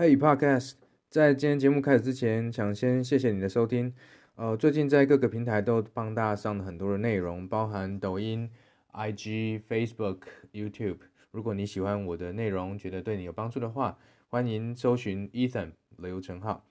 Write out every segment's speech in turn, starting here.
Hey Podcast，在今天节目开始之前，想先谢谢你的收听。呃，最近在各个平台都帮大家上了很多的内容，包含抖音、IG、Facebook、YouTube。如果你喜欢我的内容，觉得对你有帮助的话，欢迎搜寻 Ethan 刘成浩。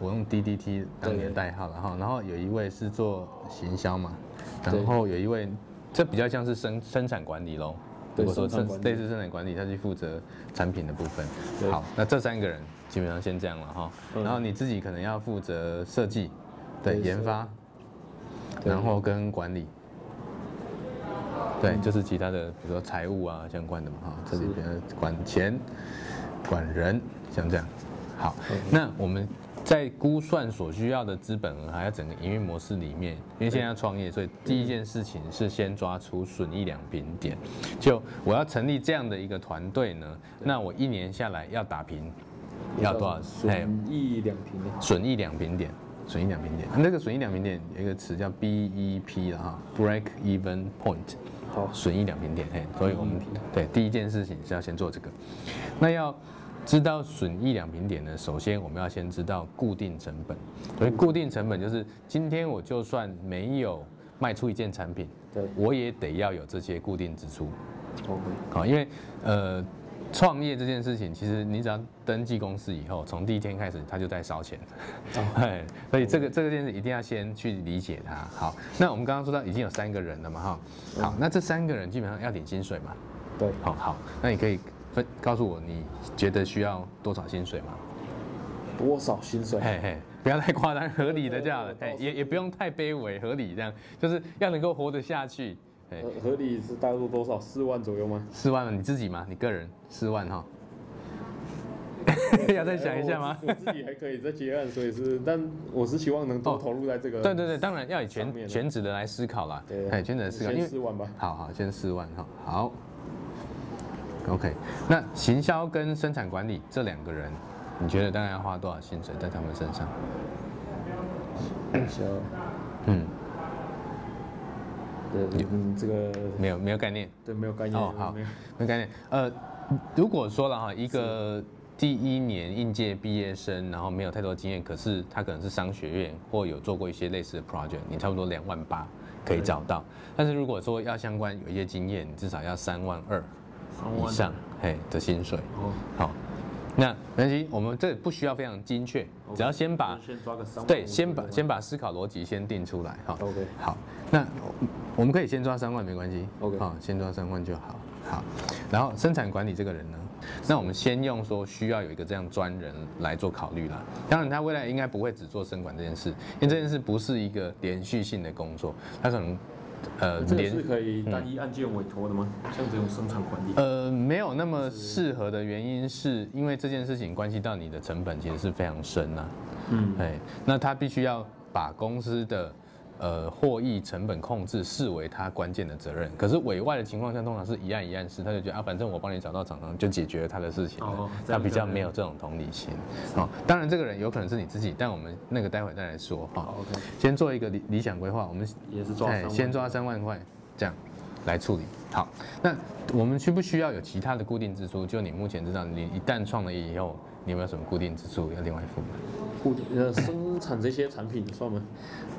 我用 DDT 当你的代号了哈，然后有一位是做行销嘛，然后有一位，这比较像是生生产管理喽。如果说生类似生产管理，他去负责产品的部分。好，那这三个人基本上先这样了哈。然后你自己可能要负责设计，对，研发，然后跟管理，对，就是其他的，比如说财务啊相关的嘛哈。这里边管钱、管人，像这样。好，那我们。在估算所需要的资本额，还有整个营运模式里面，因为现在要创业，所以第一件事情是先抓出损益两平点。就我要成立这样的一个团队呢，那我一年下来要打平，要多少？损益两平点。损益两平点，损益两平点。那个损益两平点有一个词叫 BEP 了哈，Break Even Point。好，损益两平点。嘿，所以我们对第一件事情是要先做这个，那要。知道损益两平点呢，首先我们要先知道固定成本。所以固定成本就是今天我就算没有卖出一件产品，对，我也得要有这些固定支出。OK，好，因为呃创业这件事情，其实你只要登记公司以后，从第一天开始他就在烧钱。对，所以这个这个件事一定要先去理解它。好，那我们刚刚说到已经有三个人了嘛，哈，好，那这三个人基本上要领薪水嘛。对，好好，那你可以。告诉我，你觉得需要多少薪水吗？多少薪水？嘿嘿，不要太夸张，合理的价，哎，也也不用太卑微，合理这样，就是要能够活得下去。合理是大概多少？四万左右吗？四万，你自己吗？你个人四万哈？要再想一下吗？我自己还可以再结案，所以是，但我是希望能多投入在这个。对对对，当然要以全全职的来思考啦。对，全职的思考，先四万吧。好好，先四万哈，好。OK，那行销跟生产管理这两个人，你觉得大概要花多少薪水在他们身上？行销，嗯，对，嗯，这个没有没有概念，对，没有概念。哦，好，没有概念。呃，如果说了哈，一个第一年应届毕业生，然后没有太多经验，可是他可能是商学院或有做过一些类似的 project，你差不多两万八可以找到。但是如果说要相关有一些经验，你至少要三万二。以上嘿的薪水哦，好，那没关系，我们这不需要非常精确，只要先把先抓个三万，对，先把先把思考逻辑先定出来哈。OK，好，那我们可以先抓三万没关系，OK，好，先抓三万就好。好，然后生产管理这个人呢，那我们先用说需要有一个这样专人来做考虑啦。当然他未来应该不会只做生管这件事，因为这件事不是一个连续性的工作，他可能。呃，这个是可以单一案件委托的吗？嗯、像这种生产管理？呃，没有那么适合的原因，是因为这件事情关系到你的成本，其实是非常深呐、啊。嗯，哎，那他必须要把公司的。呃，获益成本控制视为他关键的责任，可是委外的情况下，通常是一案一案式，他就觉得啊，反正我帮你找到厂商就解决了他的事情了，他比较没有这种同理心。好，当然这个人有可能是你自己，但我们那个待会再来说哈。OK，先做一个理理想规划，我们也是抓，先抓三万块这样来处理。好，那我们需不需要有其他的固定支出？就你目前知道，你一旦创了业以后，你有没有什么固定支出要另外付？固定呃，生产这些产品算吗？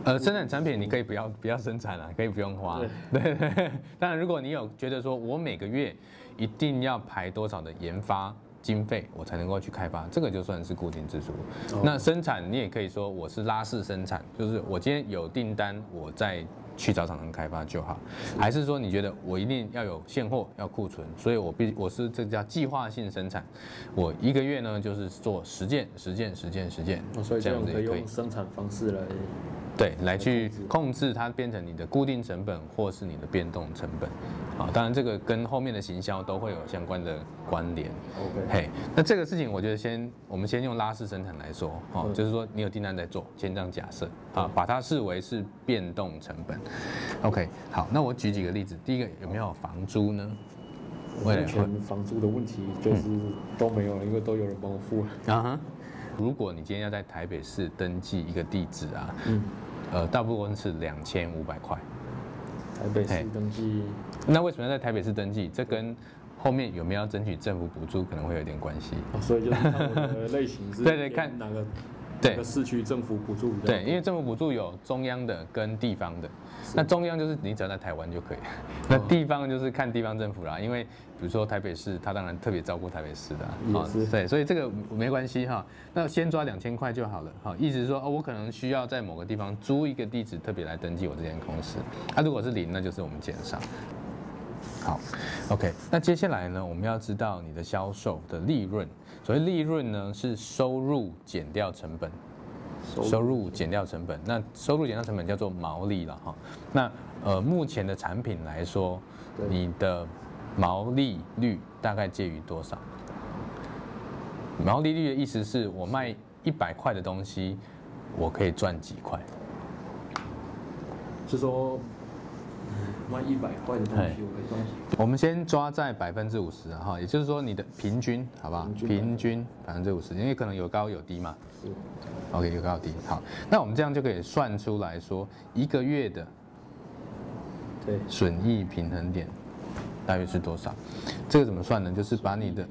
呃，生产产品你可以不要不要生产了，可以不用花。对对 对。当然，如果你有觉得说我每个月一定要排多少的研发经费，我才能够去开发，这个就算是固定支出。那生产你也可以说我是拉式生产，就是我今天有订单，我在。去找厂商开发就好，还是说你觉得我一定要有现货要库存，所以我必我是这叫计划性生产，我一个月呢就是做十件、十件、十件、十件，所以这样子可以用生产方式来。对，来去控制它变成你的固定成本或是你的变动成本，啊，当然这个跟后面的行销都会有相关的关联。OK，嘿，那这个事情我觉得先我们先用拉式生产来说，哦，就是说你有订单在做，先这样假设，啊，把它视为是变动成本。OK，好，那我举几个例子，第一个有没有房租呢？目前房租的问题就是都没有了，因为都有人帮我付了。啊哈，如果你今天要在台北市登记一个地址啊，嗯。呃，大部分是两千五百块。台北市登记，那为什么要在台北市登记？这跟后面有没有要争取政府补助可能会有点关系。哦，所以就是看我的类型是。对对，看哪个。对，市区政府补助对，因为政府补助有中央的跟地方的，那中央就是你只要在台湾就可以，那地方就是看地方政府啦。因为比如说台北市，他当然特别照顾台北市的，啊，对，所以这个没关系哈。那先抓两千块就好了，哈，意思是说哦，我可能需要在某个地方租一个地址，特别来登记我这间公司。啊，如果是零，那就是我们减少。好，OK，那接下来呢，我们要知道你的销售的利润。所谓利润呢，是收入减掉成本，收入减掉成本。那收入减掉成本叫做毛利了哈。那呃，目前的产品来说，你的毛利率大概介于多少？毛利率的意思是我卖一百块的东西，我可以赚几块？是说。卖一百块的东西，我可以赚几？我们先抓在百分之五十哈，也就是说你的平均，好不好？平均百分之五十，因为可能有高有低嘛。是。OK，有高有低。好，那我们这样就可以算出来说，一个月的对损益平衡点大约是多少？这个怎么算呢？就是把你的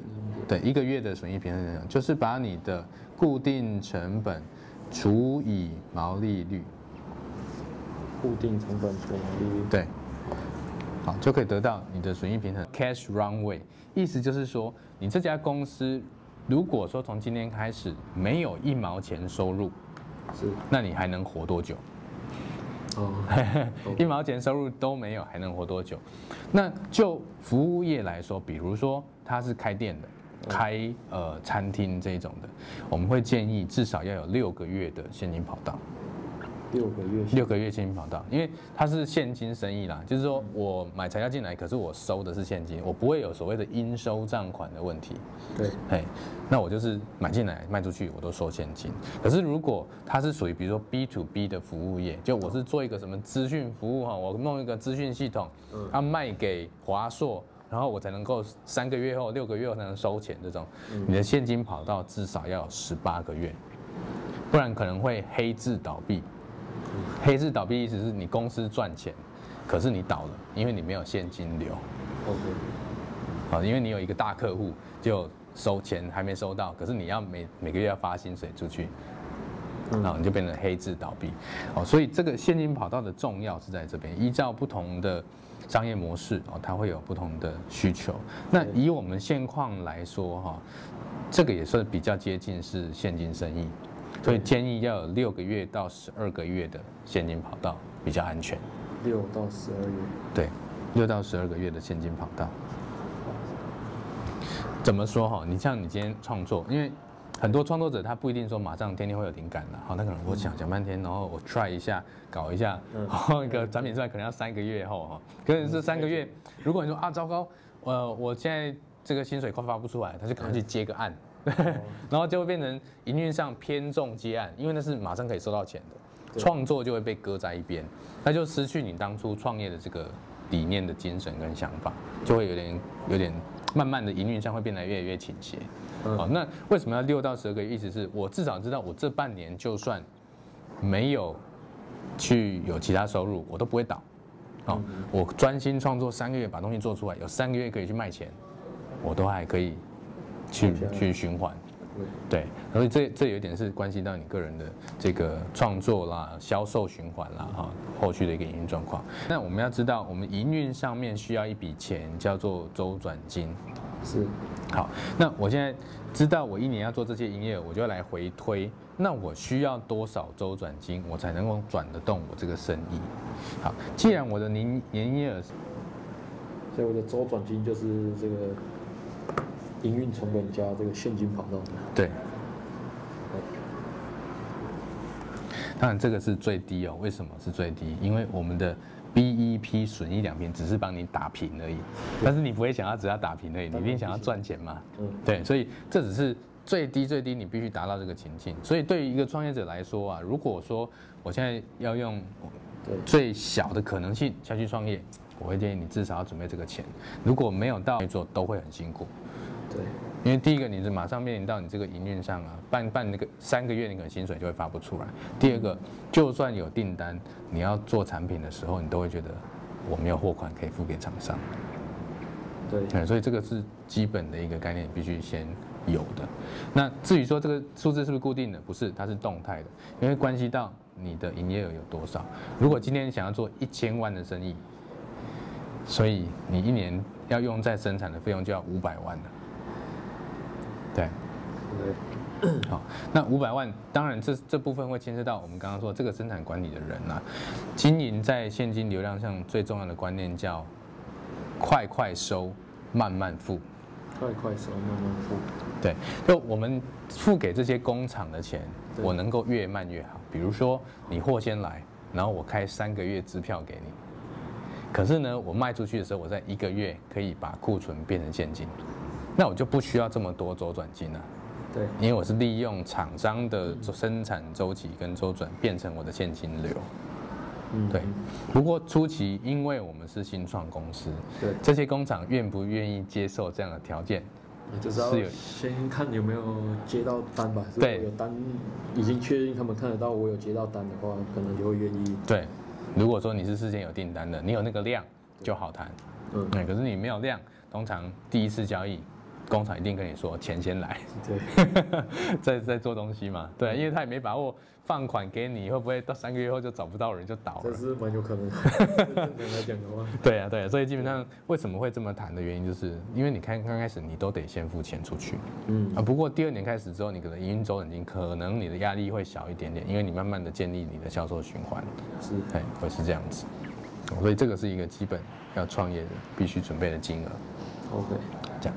对一个月的损益平衡点，就是把你的固定成本除以毛利率。固定成本除以毛利率。对。好，就可以得到你的损益平衡 cash runway，意思就是说，你这家公司如果说从今天开始没有一毛钱收入，是，那你还能活多久？哦，一毛钱收入都没有，还能活多久？那就服务业来说，比如说他是开店的，开呃餐厅这种的，我们会建议至少要有六个月的现金跑道。六个月，六个月现金跑道，因为它是现金生意啦，就是说我买材料进来，可是我收的是现金，我不会有所谓的应收账款的问题。对，嘿，那我就是买进来卖出去，我都收现金。可是如果它是属于比如说 B to B 的服务业，就我是做一个什么资讯服务哈，我弄一个资讯系统，它卖给华硕，然后我才能够三个月后、六个月后才能收钱这种，你的现金跑道至少要有十八个月，不然可能会黑字倒闭。黑字倒闭意思是你公司赚钱，可是你倒了，因为你没有现金流。OK，好，因为你有一个大客户就收钱还没收到，可是你要每每个月要发薪水出去，然后你就变成黑字倒闭。哦，所以这个现金跑道的重要是在这边，依照不同的商业模式哦，它会有不同的需求。那以我们现况来说哈，这个也算比较接近是现金生意。所以建议要有六个月到十二个月的现金跑道比较安全。六到十二月。对，六到十二个月的现金跑道。怎么说哈？你像你今天创作，因为很多创作者他不一定说马上天天会有灵感的，好，那可能我想想半天，然后我 try 一下，搞一下，然后一个产品出来可能要三个月后哈。可是这三个月，如果你说啊糟糕，呃，我现在这个薪水快发不出来，他就赶快去接个案。然后就会变成营运上偏重接案，因为那是马上可以收到钱的，创作就会被搁在一边，那就失去你当初创业的这个理念的精神跟想法，就会有点有点慢慢的营运上会变得越来越倾斜。好，那为什么要六到十二个月？意思是我至少知道我这半年就算没有去有其他收入，我都不会倒。好，我专心创作三个月把东西做出来，有三个月可以去卖钱，我都还可以。去去循环，对，所以这这有一点是关系到你个人的这个创作啦、销售循环啦，哈，后续的一个营运状况。那我们要知道，我们营运上面需要一笔钱，叫做周转金。是，好，那我现在知道我一年要做这些营业额，我就要来回推，那我需要多少周转金，我才能够转得动我这个生意？好，既然我的年年营业额，所以我的周转金就是这个。营运成本加这个现金跑道，对。当然这个是最低哦。为什么是最低？因为我们的 BEP 损益两平只是帮你打平而已，但是你不会想要只要打平而已，你一定想要赚钱嘛。嗯。对，所以这只是最低最低，你必须达到这个情境。所以对于一个创业者来说啊，如果说我现在要用最小的可能性下去创业，我会建议你至少要准备这个钱。如果没有到做，都会很辛苦。对，因为第一个你是马上面临到你这个营运上啊，办办那个三个月，你可能薪水就会发不出来。第二个，就算有订单，你要做产品的时候，你都会觉得我没有货款可以付给厂商。对，所以这个是基本的一个概念，必须先有的。那至于说这个数字是不是固定的？不是，它是动态的，因为关系到你的营业额有多少。如果今天想要做一千万的生意，所以你一年要用在生产的费用就要五百万了。对，对，好，那五百万，当然这这部分会牵涉到我们刚刚说这个生产管理的人啊，经营在现金流量上最重要的观念叫快快收，慢慢付。快快收，慢慢付。对，就我们付给这些工厂的钱，我能够越慢越好。比如说你货先来，然后我开三个月支票给你，可是呢，我卖出去的时候，我在一个月可以把库存变成现金。那我就不需要这么多周转金了，对，因为我是利用厂商的生产周期跟周转变成我的现金流，嗯，对。不过初期因为我们是新创公司，对，这些工厂愿不愿意接受这样的条件，就是要先看有没有接到单吧。对，有单已经确认他们看得到我有接到单的话，可能就会愿意。对，如果说你是事先有订单的，你有那个量就好谈，嗯，对。可是你没有量，通常第一次交易。工厂一定跟你说钱先来，对，在在做东西嘛，对，因为他也没把握放款给你，会不会到三个月后就找不到人就倒了？这是蛮有可能的。正常来讲的话，对啊，对啊，所以基本上为什么会这么谈的原因，就是因为你看刚开始你都得先付钱出去，嗯。啊，不过第二年开始之后，你可能营运周转金可能你的压力会小一点点，因为你慢慢的建立你的销售循环，是，哎，会是这样子，所以这个是一个基本要创业的必须准备的金额。OK，这样。